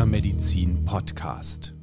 Springer Medizin Podcast.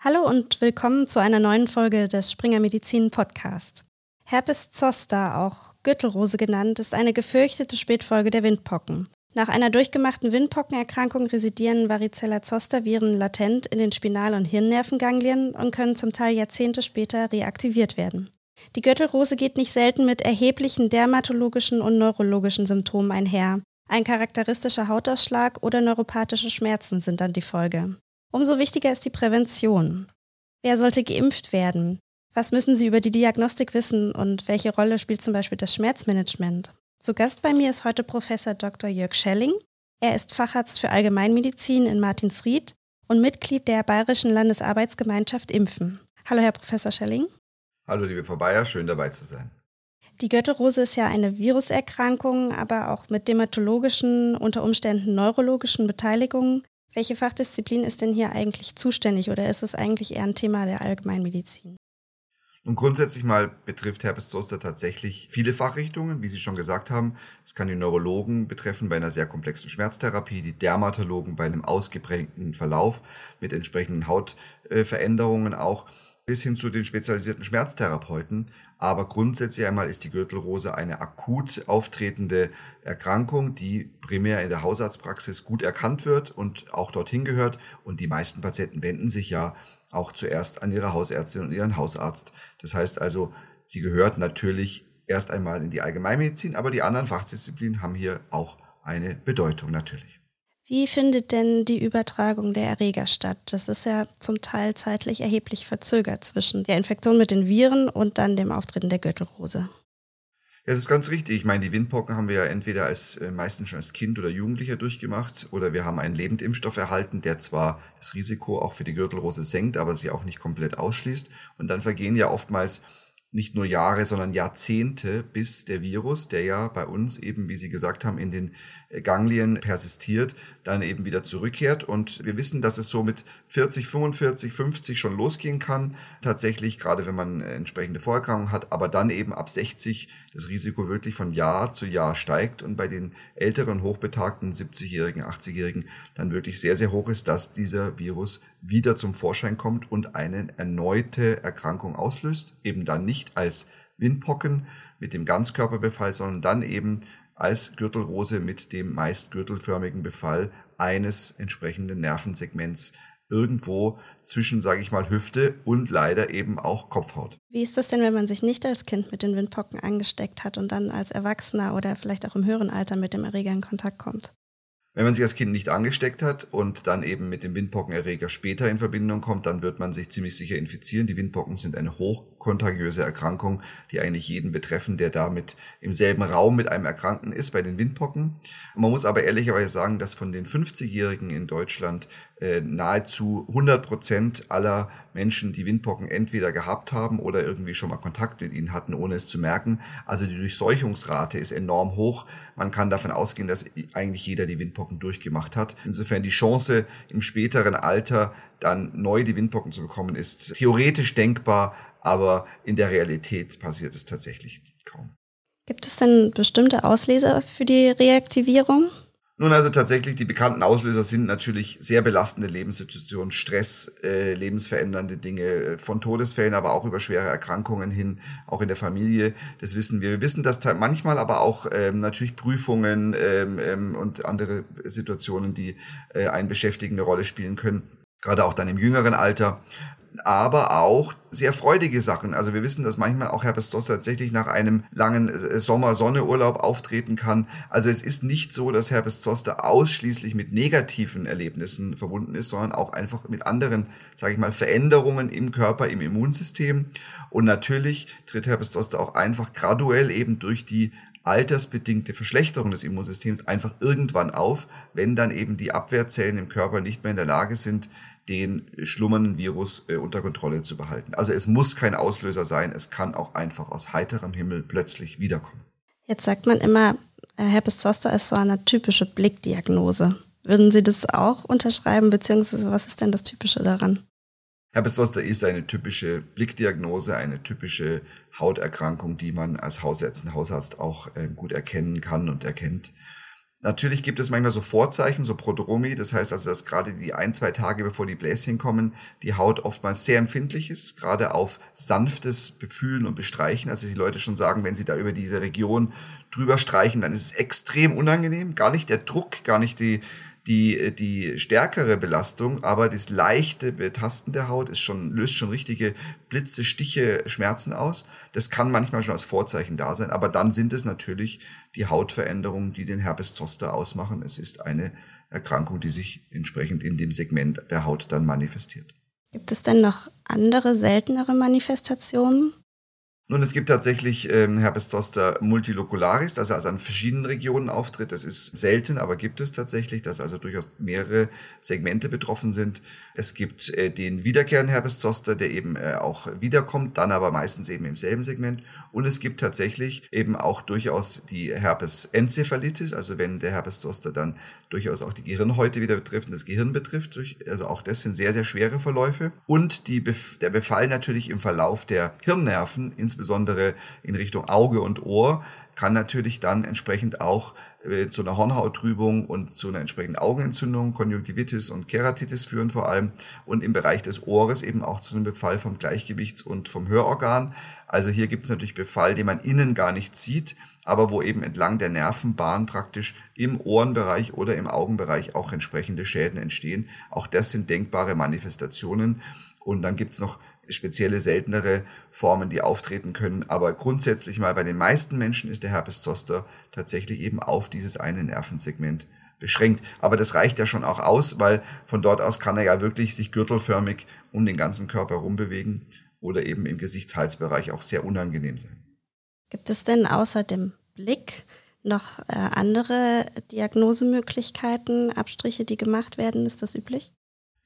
Hallo und willkommen zu einer neuen Folge des Springer Medizin Podcast. Herpes zoster, auch Gürtelrose genannt, ist eine gefürchtete Spätfolge der Windpocken. Nach einer durchgemachten Windpockenerkrankung residieren Varicella-Zoster-Viren latent in den Spinal- und Hirnnervenganglien und können zum Teil Jahrzehnte später reaktiviert werden. Die Gürtelrose geht nicht selten mit erheblichen dermatologischen und neurologischen Symptomen einher. Ein charakteristischer Hautausschlag oder neuropathische Schmerzen sind dann die Folge. Umso wichtiger ist die Prävention. Wer sollte geimpft werden? Was müssen Sie über die Diagnostik wissen und welche Rolle spielt zum Beispiel das Schmerzmanagement? Zu Gast bei mir ist heute Professor Dr. Jörg Schelling. Er ist Facharzt für Allgemeinmedizin in Martinsried und Mitglied der Bayerischen Landesarbeitsgemeinschaft Impfen. Hallo, Herr Professor Schelling. Hallo, liebe Frau Bayer, schön dabei zu sein. Die Gürtelrose ist ja eine Viruserkrankung, aber auch mit dermatologischen, unter Umständen neurologischen Beteiligungen. Welche Fachdisziplin ist denn hier eigentlich zuständig oder ist es eigentlich eher ein Thema der Allgemeinmedizin? Und grundsätzlich mal betrifft Herpes Zoster tatsächlich viele Fachrichtungen, wie Sie schon gesagt haben. Es kann die Neurologen betreffen bei einer sehr komplexen Schmerztherapie, die Dermatologen bei einem ausgeprägten Verlauf mit entsprechenden Hautveränderungen auch bis hin zu den spezialisierten Schmerztherapeuten. Aber grundsätzlich einmal ist die Gürtelrose eine akut auftretende Erkrankung, die primär in der Hausarztpraxis gut erkannt wird und auch dorthin gehört. Und die meisten Patienten wenden sich ja auch zuerst an ihre Hausärztin und ihren Hausarzt. Das heißt also, sie gehört natürlich erst einmal in die Allgemeinmedizin, aber die anderen Fachdisziplinen haben hier auch eine Bedeutung natürlich. Wie findet denn die Übertragung der Erreger statt? Das ist ja zum Teil zeitlich erheblich verzögert zwischen der Infektion mit den Viren und dann dem Auftreten der Gürtelrose. Ja, das ist ganz richtig. Ich meine, die Windpocken haben wir ja entweder als äh, meistens schon als Kind oder Jugendlicher durchgemacht oder wir haben einen Lebendimpfstoff erhalten, der zwar das Risiko auch für die Gürtelrose senkt, aber sie auch nicht komplett ausschließt. Und dann vergehen ja oftmals nicht nur Jahre, sondern Jahrzehnte, bis der Virus, der ja bei uns eben, wie Sie gesagt haben, in den Ganglien persistiert, dann eben wieder zurückkehrt. Und wir wissen, dass es so mit 40, 45, 50 schon losgehen kann. Tatsächlich, gerade wenn man entsprechende Vorerkrankungen hat, aber dann eben ab 60 das Risiko wirklich von Jahr zu Jahr steigt und bei den älteren, hochbetagten 70-Jährigen, 80-Jährigen dann wirklich sehr, sehr hoch ist, dass dieser Virus wieder zum Vorschein kommt und eine erneute Erkrankung auslöst. Eben dann nicht als Windpocken mit dem Ganzkörperbefall, sondern dann eben als Gürtelrose mit dem meist gürtelförmigen Befall eines entsprechenden Nervensegments irgendwo zwischen, sage ich mal, Hüfte und leider eben auch Kopfhaut. Wie ist das denn, wenn man sich nicht als Kind mit den Windpocken angesteckt hat und dann als Erwachsener oder vielleicht auch im höheren Alter mit dem Erreger in Kontakt kommt? Wenn man sich als Kind nicht angesteckt hat und dann eben mit dem Windpockenerreger später in Verbindung kommt, dann wird man sich ziemlich sicher infizieren. Die Windpocken sind eine hochkontagiöse Erkrankung, die eigentlich jeden betreffen, der damit im selben Raum mit einem Erkrankten ist, bei den Windpocken. Man muss aber ehrlicherweise sagen, dass von den 50-Jährigen in Deutschland äh, nahezu 100 Prozent aller Menschen, die Windpocken entweder gehabt haben oder irgendwie schon mal Kontakt mit ihnen hatten, ohne es zu merken. Also die Durchseuchungsrate ist enorm hoch. Man kann davon ausgehen, dass eigentlich jeder die Windpocken durchgemacht hat. Insofern die Chance im späteren Alter dann neu die Windpocken zu bekommen, ist theoretisch denkbar, aber in der Realität passiert es tatsächlich kaum. Gibt es denn bestimmte Auslöser für die Reaktivierung? Nun, also tatsächlich, die bekannten Auslöser sind natürlich sehr belastende Lebenssituationen, Stress, äh, lebensverändernde Dinge, äh, von Todesfällen, aber auch über schwere Erkrankungen hin, auch in der Familie. Das wissen wir. Wir wissen, dass manchmal aber auch ähm, natürlich Prüfungen ähm, ähm, und andere Situationen, die äh, einen beschäftigen, eine Rolle spielen können gerade auch dann im jüngeren Alter aber auch sehr freudige Sachen. Also wir wissen, dass manchmal auch Herpes Zoster tatsächlich nach einem langen äh, Sommer-Sonne-Urlaub auftreten kann. Also es ist nicht so, dass Herpes Zoster ausschließlich mit negativen Erlebnissen verbunden ist, sondern auch einfach mit anderen, sage ich mal, Veränderungen im Körper, im Immunsystem. Und natürlich tritt Herpes Zoster auch einfach graduell eben durch die altersbedingte Verschlechterung des Immunsystems einfach irgendwann auf, wenn dann eben die Abwehrzellen im Körper nicht mehr in der Lage sind, den schlummernden Virus äh, unter Kontrolle zu behalten. Also es muss kein Auslöser sein, es kann auch einfach aus heiterem Himmel plötzlich wiederkommen. Jetzt sagt man immer, äh, Herpes Zoster ist so eine typische Blickdiagnose. Würden Sie das auch unterschreiben, beziehungsweise was ist denn das Typische daran? Herpes Zoster ist eine typische Blickdiagnose, eine typische Hauterkrankung, die man als Hausärztin, Hausarzt auch äh, gut erkennen kann und erkennt. Natürlich gibt es manchmal so Vorzeichen, so Prodromi. Das heißt also, dass gerade die ein, zwei Tage bevor die Bläschen kommen, die Haut oftmals sehr empfindlich ist, gerade auf sanftes Befühlen und Bestreichen. Also die Leute schon sagen, wenn sie da über diese Region drüber streichen, dann ist es extrem unangenehm. Gar nicht der Druck, gar nicht die, die, die stärkere Belastung, aber das leichte Betasten der Haut ist schon, löst schon richtige Blitze, Stiche, Schmerzen aus. Das kann manchmal schon als Vorzeichen da sein, aber dann sind es natürlich die Hautveränderungen, die den Herpes zoster ausmachen. Es ist eine Erkrankung, die sich entsprechend in dem Segment der Haut dann manifestiert. Gibt es denn noch andere seltenere Manifestationen? Nun, es gibt tatsächlich ähm, Herpes zoster multilocularis, also, also an verschiedenen Regionen auftritt. Das ist selten, aber gibt es tatsächlich, dass also durchaus mehrere Segmente betroffen sind. Es gibt äh, den wiederkehrenden Herpes zoster, der eben äh, auch wiederkommt, dann aber meistens eben im selben Segment. Und es gibt tatsächlich eben auch durchaus die Herpes encephalitis, also wenn der Herpes zoster dann durchaus auch die Gehirnhäute wieder betrifft und das Gehirn betrifft. Also auch das sind sehr, sehr schwere Verläufe. Und die, der Befall natürlich im Verlauf der Hirnnerven, insbesondere in Richtung Auge und Ohr, kann natürlich dann entsprechend auch äh, zu einer Hornhauttrübung und zu einer entsprechenden Augenentzündung, Konjunktivitis und Keratitis führen vor allem und im Bereich des Ohres eben auch zu einem Befall vom Gleichgewichts- und vom Hörorgan. Also hier gibt es natürlich Befall, den man innen gar nicht sieht, aber wo eben entlang der Nervenbahn praktisch im Ohrenbereich oder im Augenbereich auch entsprechende Schäden entstehen. Auch das sind denkbare Manifestationen. Und dann gibt es noch spezielle seltenere Formen, die auftreten können. Aber grundsätzlich mal bei den meisten Menschen ist der Herpes zoster tatsächlich eben auf dieses eine Nervensegment beschränkt. Aber das reicht ja schon auch aus, weil von dort aus kann er ja wirklich sich gürtelförmig um den ganzen Körper rumbewegen oder eben im Gesichtshalsbereich auch sehr unangenehm sein. Gibt es denn außer dem Blick noch äh, andere Diagnosemöglichkeiten, Abstriche, die gemacht werden? Ist das üblich?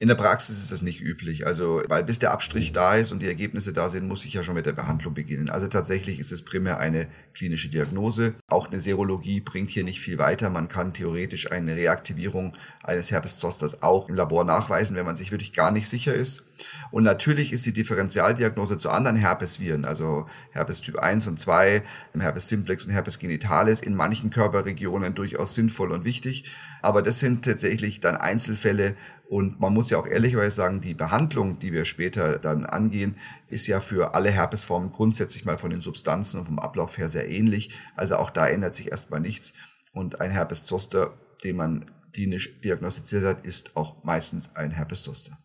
In der Praxis ist das nicht üblich. Also, weil bis der Abstrich da ist und die Ergebnisse da sind, muss ich ja schon mit der Behandlung beginnen. Also tatsächlich ist es primär eine klinische Diagnose. Auch eine Serologie bringt hier nicht viel weiter. Man kann theoretisch eine Reaktivierung eines Herpes zosters auch im Labor nachweisen, wenn man sich wirklich gar nicht sicher ist. Und natürlich ist die Differentialdiagnose zu anderen Herpesviren, also Herpes Typ 1 und 2, Herpes simplex und Herpes genitalis in manchen Körperregionen durchaus sinnvoll und wichtig. Aber das sind tatsächlich dann Einzelfälle, und man muss ja auch ehrlicherweise sagen, die Behandlung, die wir später dann angehen, ist ja für alle Herpesformen grundsätzlich mal von den Substanzen und vom Ablauf her sehr ähnlich. Also auch da ändert sich erstmal nichts. Und ein Herpes zoster, den man klinisch diagnostiziert hat, ist auch meistens ein Herpes zoster.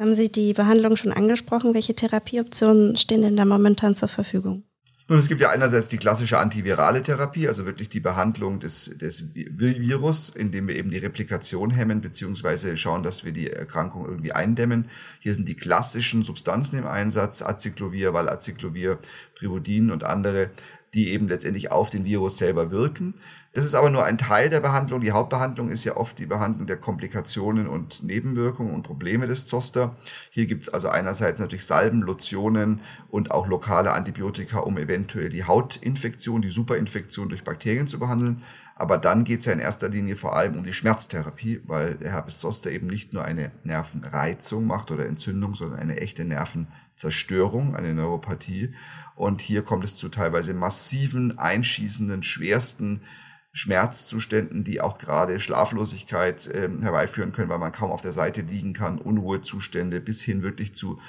Haben Sie die Behandlung schon angesprochen. Welche Therapieoptionen stehen denn da momentan zur Verfügung? Nun, es gibt ja einerseits die klassische antivirale Therapie, also wirklich die Behandlung des, des Virus, indem wir eben die Replikation hemmen, beziehungsweise schauen, dass wir die Erkrankung irgendwie eindämmen. Hier sind die klassischen Substanzen im Einsatz, Acyclovir, Valacyclovir, Privudin und andere, die eben letztendlich auf den Virus selber wirken. Das ist aber nur ein Teil der Behandlung. Die Hauptbehandlung ist ja oft die Behandlung der Komplikationen und Nebenwirkungen und Probleme des Zoster. Hier gibt es also einerseits natürlich Salben, Lotionen und auch lokale Antibiotika, um eventuell die Hautinfektion, die Superinfektion durch Bakterien zu behandeln. Aber dann geht es ja in erster Linie vor allem um die Schmerztherapie, weil der Herpes Zoster eben nicht nur eine Nervenreizung macht oder Entzündung, sondern eine echte Nervenzerstörung, eine Neuropathie. Und hier kommt es zu teilweise massiven, einschießenden, schwersten Schmerzzuständen, die auch gerade Schlaflosigkeit äh, herbeiführen können, weil man kaum auf der Seite liegen kann, Unruhezustände bis hin wirklich zu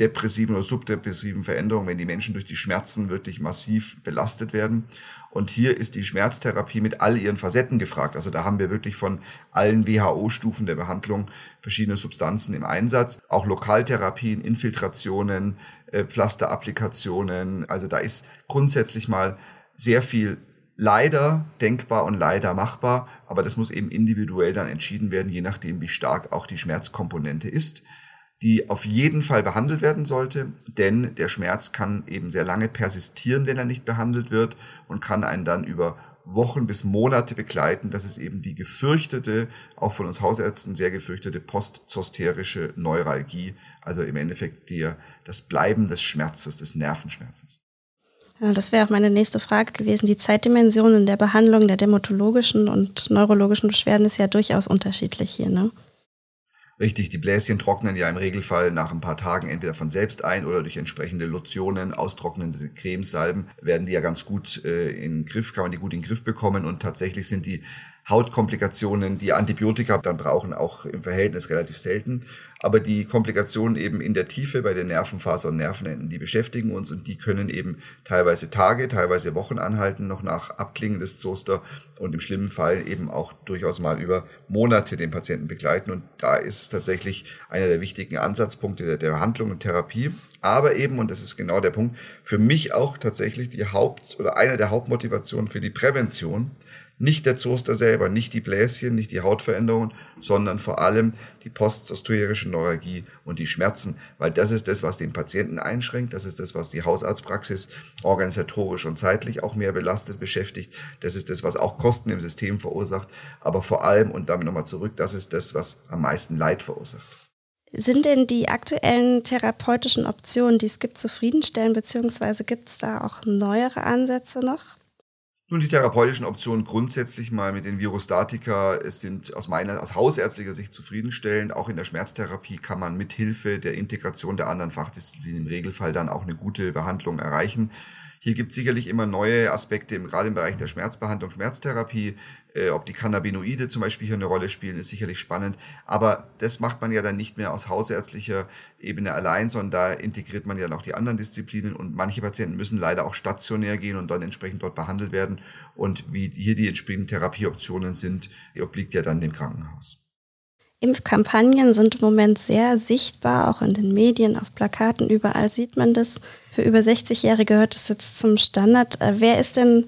depressiven oder subdepressiven Veränderungen, wenn die Menschen durch die Schmerzen wirklich massiv belastet werden. Und hier ist die Schmerztherapie mit all ihren Facetten gefragt. Also da haben wir wirklich von allen WHO-Stufen der Behandlung verschiedene Substanzen im Einsatz, auch Lokaltherapien, Infiltrationen, äh, Pflasterapplikationen. Also da ist grundsätzlich mal sehr viel leider denkbar und leider machbar, aber das muss eben individuell dann entschieden werden, je nachdem, wie stark auch die Schmerzkomponente ist, die auf jeden Fall behandelt werden sollte, denn der Schmerz kann eben sehr lange persistieren, wenn er nicht behandelt wird und kann einen dann über Wochen bis Monate begleiten. Das ist eben die gefürchtete, auch von uns Hausärzten sehr gefürchtete postzosterische Neuralgie, also im Endeffekt die, das Bleiben des Schmerzes, des Nervenschmerzes. Das wäre auch meine nächste Frage gewesen. Die Zeitdimension in der Behandlung der dermatologischen und neurologischen Beschwerden ist ja durchaus unterschiedlich hier, ne? Richtig, die Bläschen trocknen ja im Regelfall nach ein paar Tagen entweder von selbst ein oder durch entsprechende Lotionen, austrocknende Cremesalben werden die ja ganz gut äh, in den Griff, kann man die gut in den Griff bekommen und tatsächlich sind die Hautkomplikationen, die Antibiotika dann brauchen, auch im Verhältnis relativ selten. Aber die Komplikationen eben in der Tiefe bei den Nervenfasern und Nervenenden, die beschäftigen uns und die können eben teilweise Tage, teilweise Wochen anhalten, noch nach Abklingen des Zoster und im schlimmen Fall eben auch durchaus mal über Monate den Patienten begleiten. Und da ist tatsächlich einer der wichtigen Ansatzpunkte der, der Behandlung und Therapie. Aber eben, und das ist genau der Punkt, für mich auch tatsächlich die Haupt- oder einer der Hauptmotivationen für die Prävention, nicht der Zoster selber, nicht die Bläschen, nicht die Hautveränderungen, sondern vor allem die postzosterische Neuralgie und die Schmerzen, weil das ist das, was den Patienten einschränkt, das ist das, was die Hausarztpraxis organisatorisch und zeitlich auch mehr belastet, beschäftigt, das ist das, was auch Kosten im System verursacht, aber vor allem, und damit nochmal zurück, das ist das, was am meisten Leid verursacht. Sind denn die aktuellen therapeutischen Optionen, die es gibt, zufriedenstellend, beziehungsweise gibt es da auch neuere Ansätze noch? Nun, die therapeutischen Optionen grundsätzlich mal mit den Virostatika sind aus meiner, aus hausärztlicher Sicht zufriedenstellend. Auch in der Schmerztherapie kann man mit Hilfe der Integration der anderen Fachdisziplinen im Regelfall dann auch eine gute Behandlung erreichen. Hier gibt es sicherlich immer neue Aspekte, gerade im Bereich der Schmerzbehandlung, Schmerztherapie. Äh, ob die Cannabinoide zum Beispiel hier eine Rolle spielen, ist sicherlich spannend. Aber das macht man ja dann nicht mehr aus hausärztlicher Ebene allein, sondern da integriert man ja noch die anderen Disziplinen. Und manche Patienten müssen leider auch stationär gehen und dann entsprechend dort behandelt werden. Und wie hier die entsprechenden Therapieoptionen sind, obliegt ja dann dem Krankenhaus. Impfkampagnen sind im Moment sehr sichtbar, auch in den Medien, auf Plakaten, überall sieht man das. Für über 60-Jährige gehört es jetzt zum Standard. Äh, wer ist denn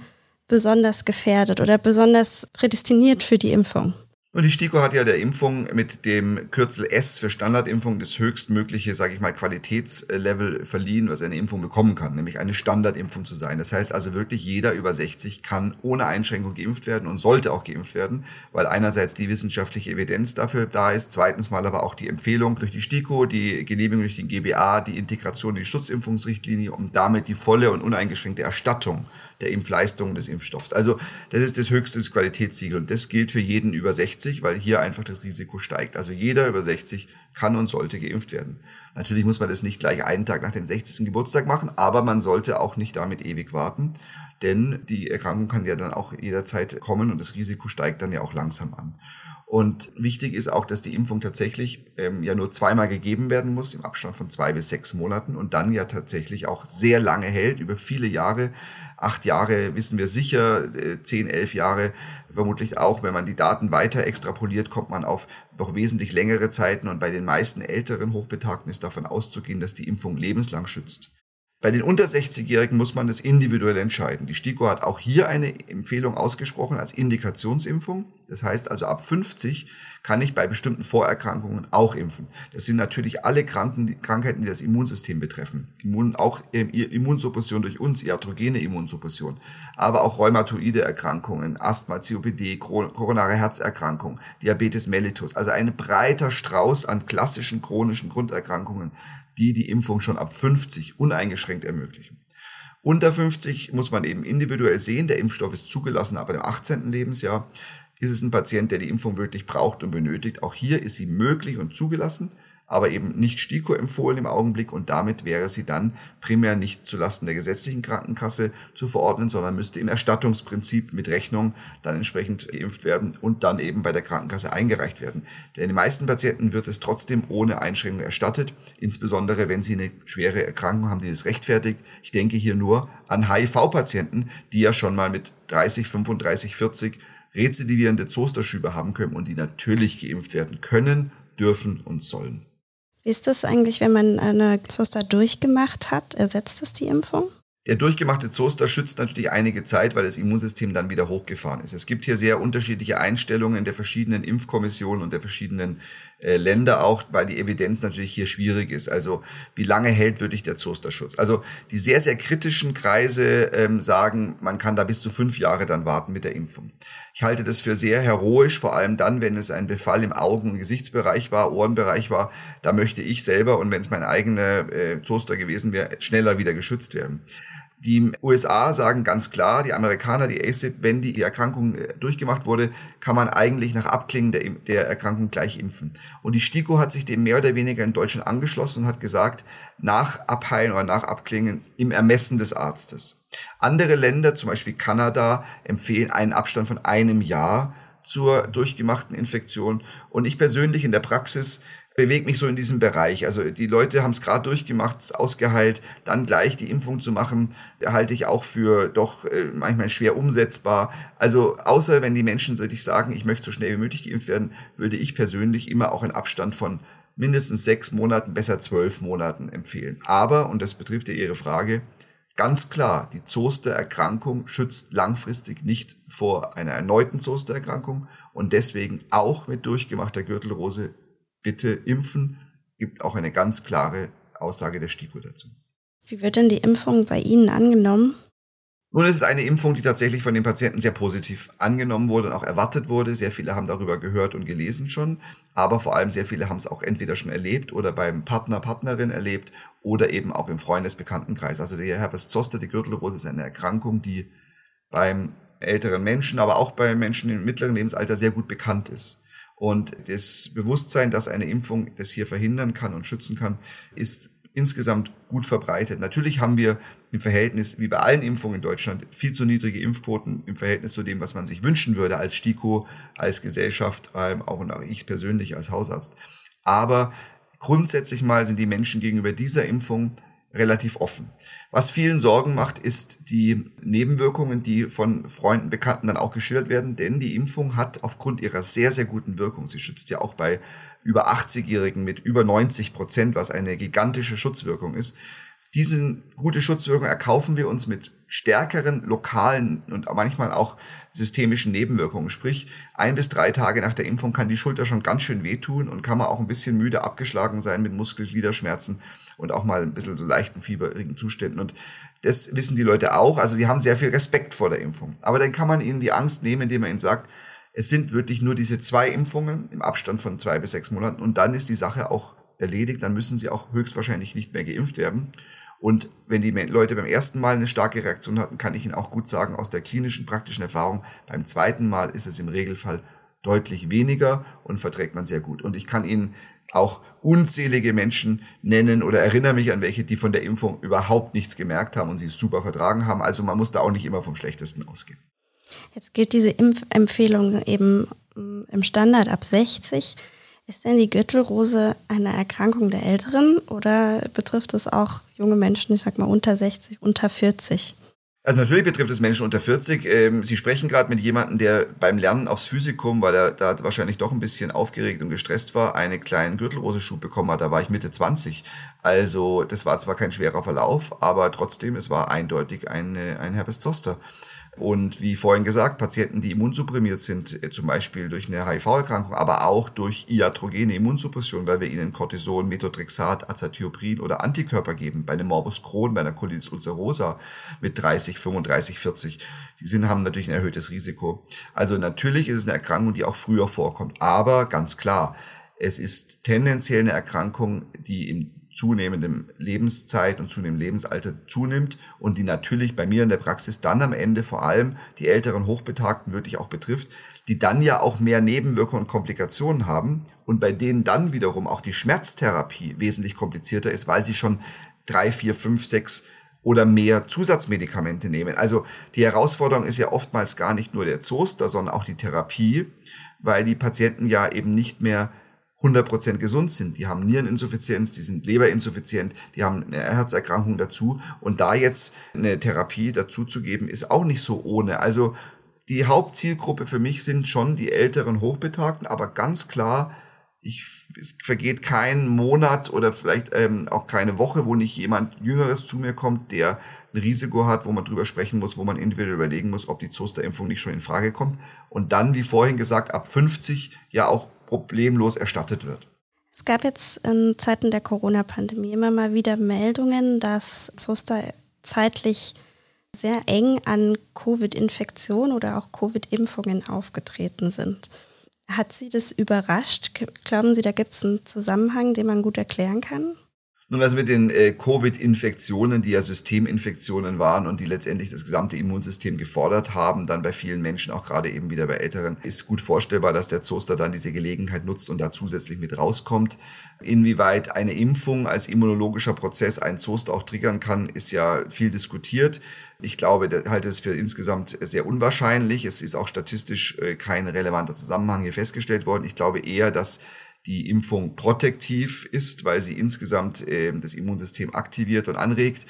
besonders gefährdet oder besonders prädestiniert für die Impfung? Und die STIKO hat ja der Impfung mit dem Kürzel S für Standardimpfung das höchstmögliche, sage ich mal, Qualitätslevel verliehen, was eine Impfung bekommen kann, nämlich eine Standardimpfung zu sein. Das heißt also wirklich jeder über 60 kann ohne Einschränkung geimpft werden und sollte auch geimpft werden, weil einerseits die wissenschaftliche Evidenz dafür da ist, zweitens mal aber auch die Empfehlung durch die STIKO, die Genehmigung durch den GBA, die Integration in die Schutzimpfungsrichtlinie und damit die volle und uneingeschränkte Erstattung der Impfleistung des Impfstoffs. Also das ist das höchste Qualitätssiegel und das gilt für jeden über 60, weil hier einfach das Risiko steigt. Also jeder über 60 kann und sollte geimpft werden. Natürlich muss man das nicht gleich einen Tag nach dem 60. Geburtstag machen, aber man sollte auch nicht damit ewig warten, denn die Erkrankung kann ja dann auch jederzeit kommen und das Risiko steigt dann ja auch langsam an. Und wichtig ist auch, dass die Impfung tatsächlich ähm, ja nur zweimal gegeben werden muss, im Abstand von zwei bis sechs Monaten und dann ja tatsächlich auch sehr lange hält, über viele Jahre. Acht Jahre wissen wir sicher, äh, zehn, elf Jahre vermutlich auch. Wenn man die Daten weiter extrapoliert, kommt man auf noch wesentlich längere Zeiten und bei den meisten älteren Hochbetagten ist davon auszugehen, dass die Impfung lebenslang schützt. Bei den unter 60-Jährigen muss man das individuell entscheiden. Die STIKO hat auch hier eine Empfehlung ausgesprochen als Indikationsimpfung. Das heißt also ab 50 kann ich bei bestimmten Vorerkrankungen auch impfen. Das sind natürlich alle Kranken, Krankheiten, die das Immunsystem betreffen. Immun, auch Immunsuppression durch uns, iatrogene Immunsuppression, aber auch rheumatoide Erkrankungen, Asthma, COPD, koronare Herzerkrankungen, Diabetes mellitus. Also ein breiter Strauß an klassischen chronischen Grunderkrankungen, die die Impfung schon ab 50 uneingeschränkt ermöglichen. Unter 50 muss man eben individuell sehen, der Impfstoff ist zugelassen ab dem 18. Lebensjahr. Ist es ein Patient, der die Impfung wirklich braucht und benötigt? Auch hier ist sie möglich und zugelassen aber eben nicht STIKO empfohlen im Augenblick und damit wäre sie dann primär nicht zulasten der gesetzlichen Krankenkasse zu verordnen, sondern müsste im Erstattungsprinzip mit Rechnung dann entsprechend geimpft werden und dann eben bei der Krankenkasse eingereicht werden. Denn den meisten Patienten wird es trotzdem ohne Einschränkung erstattet, insbesondere wenn sie eine schwere Erkrankung haben, die das rechtfertigt. Ich denke hier nur an HIV-Patienten, die ja schon mal mit 30, 35, 40 rezidivierende Zosterschübe haben können und die natürlich geimpft werden können, dürfen und sollen. Wie ist das eigentlich, wenn man eine Zoster durchgemacht hat? Ersetzt das die Impfung? Der durchgemachte Zoster schützt natürlich einige Zeit, weil das Immunsystem dann wieder hochgefahren ist. Es gibt hier sehr unterschiedliche Einstellungen der verschiedenen Impfkommissionen und der verschiedenen äh, Länder auch, weil die Evidenz natürlich hier schwierig ist. Also wie lange hält wirklich der Zosterschutz? Also die sehr, sehr kritischen Kreise ähm, sagen, man kann da bis zu fünf Jahre dann warten mit der Impfung. Ich halte das für sehr heroisch, vor allem dann, wenn es ein Befall im Augen- und Gesichtsbereich war, Ohrenbereich war. Da möchte ich selber und wenn es mein eigener äh, Zoster gewesen wäre, schneller wieder geschützt werden. Die USA sagen ganz klar, die Amerikaner, die ACIP, wenn die Erkrankung äh, durchgemacht wurde, kann man eigentlich nach Abklingen der, der, Erkrankung gleich impfen. Und die STIKO hat sich dem mehr oder weniger in Deutschland angeschlossen und hat gesagt, nach Abheilen oder nach Abklingen im Ermessen des Arztes. Andere Länder, zum Beispiel Kanada, empfehlen einen Abstand von einem Jahr zur durchgemachten Infektion. Und ich persönlich in der Praxis bewege mich so in diesem Bereich. Also die Leute haben es gerade durchgemacht, ausgeheilt, dann gleich die Impfung zu machen, halte ich auch für doch äh, manchmal schwer umsetzbar. Also außer wenn die Menschen sich sagen, ich möchte so schnell wie möglich geimpft werden, würde ich persönlich immer auch einen Abstand von mindestens sechs Monaten, besser zwölf Monaten empfehlen. Aber, und das betrifft ja Ihre Frage, ganz klar, die Zostererkrankung schützt langfristig nicht vor einer erneuten Zostererkrankung und deswegen auch mit durchgemachter Gürtelrose bitte impfen, gibt auch eine ganz klare Aussage der STIKO dazu. Wie wird denn die Impfung bei Ihnen angenommen? Nun, es ist eine Impfung, die tatsächlich von den Patienten sehr positiv angenommen wurde und auch erwartet wurde. Sehr viele haben darüber gehört und gelesen schon, aber vor allem sehr viele haben es auch entweder schon erlebt oder beim Partner, Partnerin erlebt oder eben auch im Freundesbekanntenkreis. Also der Herpes Zoster, die Gürtelrose, ist eine Erkrankung, die beim älteren Menschen, aber auch bei Menschen im mittleren Lebensalter sehr gut bekannt ist. Und das Bewusstsein, dass eine Impfung das hier verhindern kann und schützen kann, ist insgesamt gut verbreitet. Natürlich haben wir im Verhältnis, wie bei allen Impfungen in Deutschland, viel zu niedrige Impfquoten im Verhältnis zu dem, was man sich wünschen würde als STIKO, als Gesellschaft, ähm, auch und auch ich persönlich als Hausarzt. Aber grundsätzlich mal sind die Menschen gegenüber dieser Impfung relativ offen. Was vielen Sorgen macht, ist die Nebenwirkungen, die von Freunden, Bekannten dann auch geschildert werden, denn die Impfung hat aufgrund ihrer sehr, sehr guten Wirkung, sie schützt ja auch bei über 80-Jährigen mit über 90 Prozent, was eine gigantische Schutzwirkung ist. Diese gute Schutzwirkung erkaufen wir uns mit stärkeren lokalen und manchmal auch systemischen Nebenwirkungen. Sprich, ein bis drei Tage nach der Impfung kann die Schulter schon ganz schön wehtun und kann man auch ein bisschen müde abgeschlagen sein mit Muskelgliederschmerzen und auch mal ein bisschen so leichten fieberigen Zuständen. Und das wissen die Leute auch. Also die haben sehr viel Respekt vor der Impfung. Aber dann kann man ihnen die Angst nehmen, indem man ihnen sagt, es sind wirklich nur diese zwei Impfungen im Abstand von zwei bis sechs Monaten und dann ist die Sache auch erledigt. Dann müssen sie auch höchstwahrscheinlich nicht mehr geimpft werden. Und wenn die Leute beim ersten Mal eine starke Reaktion hatten, kann ich Ihnen auch gut sagen, aus der klinischen praktischen Erfahrung, beim zweiten Mal ist es im Regelfall deutlich weniger und verträgt man sehr gut. Und ich kann Ihnen auch unzählige Menschen nennen oder erinnere mich an welche, die von der Impfung überhaupt nichts gemerkt haben und sie super vertragen haben. Also man muss da auch nicht immer vom Schlechtesten ausgehen. Jetzt gilt diese Impfempfehlung eben mm, im Standard ab 60. Ist denn die Gürtelrose eine Erkrankung der Älteren oder betrifft es auch junge Menschen, ich sag mal unter 60, unter 40? Also natürlich betrifft es Menschen unter 40. Ähm, Sie sprechen gerade mit jemandem, der beim Lernen aufs Physikum, weil er da wahrscheinlich doch ein bisschen aufgeregt und gestresst war, einen kleinen Gürtelroseschub bekommen hat. Da war ich Mitte 20. Also das war zwar kein schwerer Verlauf, aber trotzdem, es war eindeutig ein, ein Herpes Zoster. Und wie vorhin gesagt, Patienten, die immunsupprimiert sind, äh, zum Beispiel durch eine HIV-Erkrankung, aber auch durch iatrogene Immunsuppression, weil wir ihnen Cortison, Methotrexat, Azathioprин oder Antikörper geben, bei einem Morbus Crohn, bei einer Colitis ulcerosa mit 30, 35, 40, die sind, haben natürlich ein erhöhtes Risiko. Also natürlich ist es eine Erkrankung, die auch früher vorkommt. Aber ganz klar, es ist tendenziell eine Erkrankung, die im zunehmendem Lebenszeit und zunehmendem Lebensalter zunimmt und die natürlich bei mir in der Praxis dann am Ende vor allem die älteren Hochbetagten wirklich auch betrifft, die dann ja auch mehr Nebenwirkungen und Komplikationen haben und bei denen dann wiederum auch die Schmerztherapie wesentlich komplizierter ist, weil sie schon drei, vier, fünf, sechs oder mehr Zusatzmedikamente nehmen. Also die Herausforderung ist ja oftmals gar nicht nur der Zoster, sondern auch die Therapie, weil die Patienten ja eben nicht mehr 100% gesund sind. Die haben Niereninsuffizienz, die sind Leberinsuffizient, die haben eine Herzerkrankung dazu. Und da jetzt eine Therapie dazu zu geben, ist auch nicht so ohne. Also die Hauptzielgruppe für mich sind schon die älteren Hochbetagten, aber ganz klar, ich, es vergeht kein Monat oder vielleicht ähm, auch keine Woche, wo nicht jemand Jüngeres zu mir kommt, der ein Risiko hat, wo man drüber sprechen muss, wo man individuell überlegen muss, ob die Zosterimpfung nicht schon in Frage kommt. Und dann, wie vorhin gesagt, ab 50 ja auch problemlos erstattet wird. Es gab jetzt in Zeiten der Corona-Pandemie immer mal wieder Meldungen, dass Zoster zeitlich sehr eng an Covid-Infektionen oder auch Covid-Impfungen aufgetreten sind. Hat Sie das überrascht? Glauben Sie, da gibt es einen Zusammenhang, den man gut erklären kann? Nun, also mit den äh, Covid-Infektionen, die ja Systeminfektionen waren und die letztendlich das gesamte Immunsystem gefordert haben, dann bei vielen Menschen, auch gerade eben wieder bei Älteren, ist gut vorstellbar, dass der Zoster dann diese Gelegenheit nutzt und da zusätzlich mit rauskommt. Inwieweit eine Impfung als immunologischer Prozess einen Zoster auch triggern kann, ist ja viel diskutiert. Ich glaube, ich halte es für insgesamt sehr unwahrscheinlich. Es ist auch statistisch äh, kein relevanter Zusammenhang hier festgestellt worden. Ich glaube eher, dass die Impfung protektiv ist, weil sie insgesamt äh, das Immunsystem aktiviert und anregt.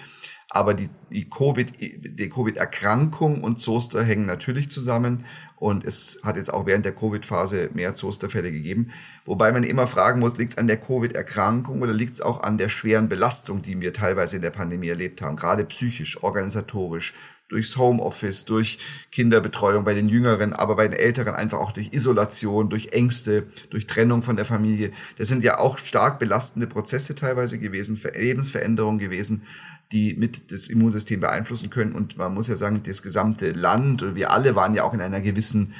Aber die, die Covid, die Covid-Erkrankung und Zoster hängen natürlich zusammen. Und es hat jetzt auch während der Covid-Phase mehr Zosterfälle gegeben. Wobei man immer fragen muss, liegt es an der Covid-Erkrankung oder liegt es auch an der schweren Belastung, die wir teilweise in der Pandemie erlebt haben, gerade psychisch, organisatorisch, durchs Homeoffice, durch Kinderbetreuung bei den Jüngeren, aber bei den Älteren einfach auch durch Isolation, durch Ängste, durch Trennung von der Familie. Das sind ja auch stark belastende Prozesse teilweise gewesen, Lebensveränderungen gewesen, die mit das Immunsystem beeinflussen können. Und man muss ja sagen, das gesamte Land, wir alle waren ja auch in einer gewissen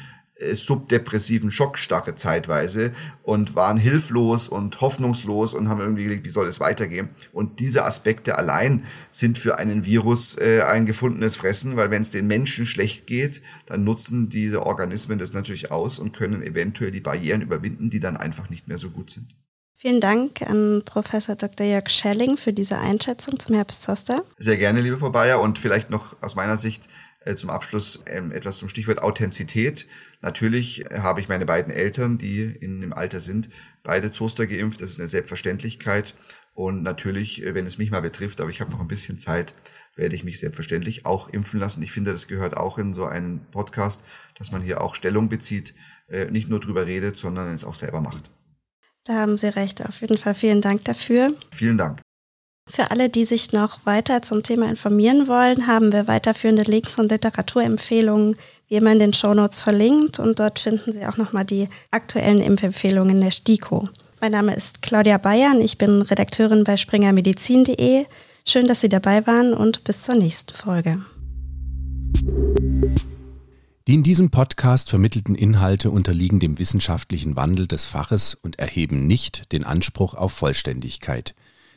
subdepressiven Schockstarre zeitweise und waren hilflos und hoffnungslos und haben irgendwie gedacht, wie soll es weitergehen? Und diese Aspekte allein sind für einen Virus äh, ein gefundenes Fressen, weil wenn es den Menschen schlecht geht, dann nutzen diese Organismen das natürlich aus und können eventuell die Barrieren überwinden, die dann einfach nicht mehr so gut sind. Vielen Dank an Professor Dr. Jörg Schelling für diese Einschätzung zum Herbstzoster. Sehr gerne, liebe Frau Bayer. Und vielleicht noch aus meiner Sicht äh, zum Abschluss ähm, etwas zum Stichwort Authentizität. Natürlich habe ich meine beiden Eltern, die in dem Alter sind, beide Zoster geimpft. Das ist eine Selbstverständlichkeit. Und natürlich, äh, wenn es mich mal betrifft, aber ich habe noch ein bisschen Zeit, werde ich mich selbstverständlich auch impfen lassen. Ich finde, das gehört auch in so einen Podcast, dass man hier auch Stellung bezieht, äh, nicht nur drüber redet, sondern es auch selber macht. Da haben Sie recht. Auf jeden Fall vielen Dank dafür. Vielen Dank. Für alle, die sich noch weiter zum Thema informieren wollen, haben wir weiterführende Links und Literaturempfehlungen wie immer in den Shownotes verlinkt und dort finden Sie auch nochmal die aktuellen Impfempfehlungen der STIKO. Mein Name ist Claudia Bayern, ich bin Redakteurin bei springermedizin.de. Schön, dass Sie dabei waren und bis zur nächsten Folge. Die in diesem Podcast vermittelten Inhalte unterliegen dem wissenschaftlichen Wandel des Faches und erheben nicht den Anspruch auf Vollständigkeit.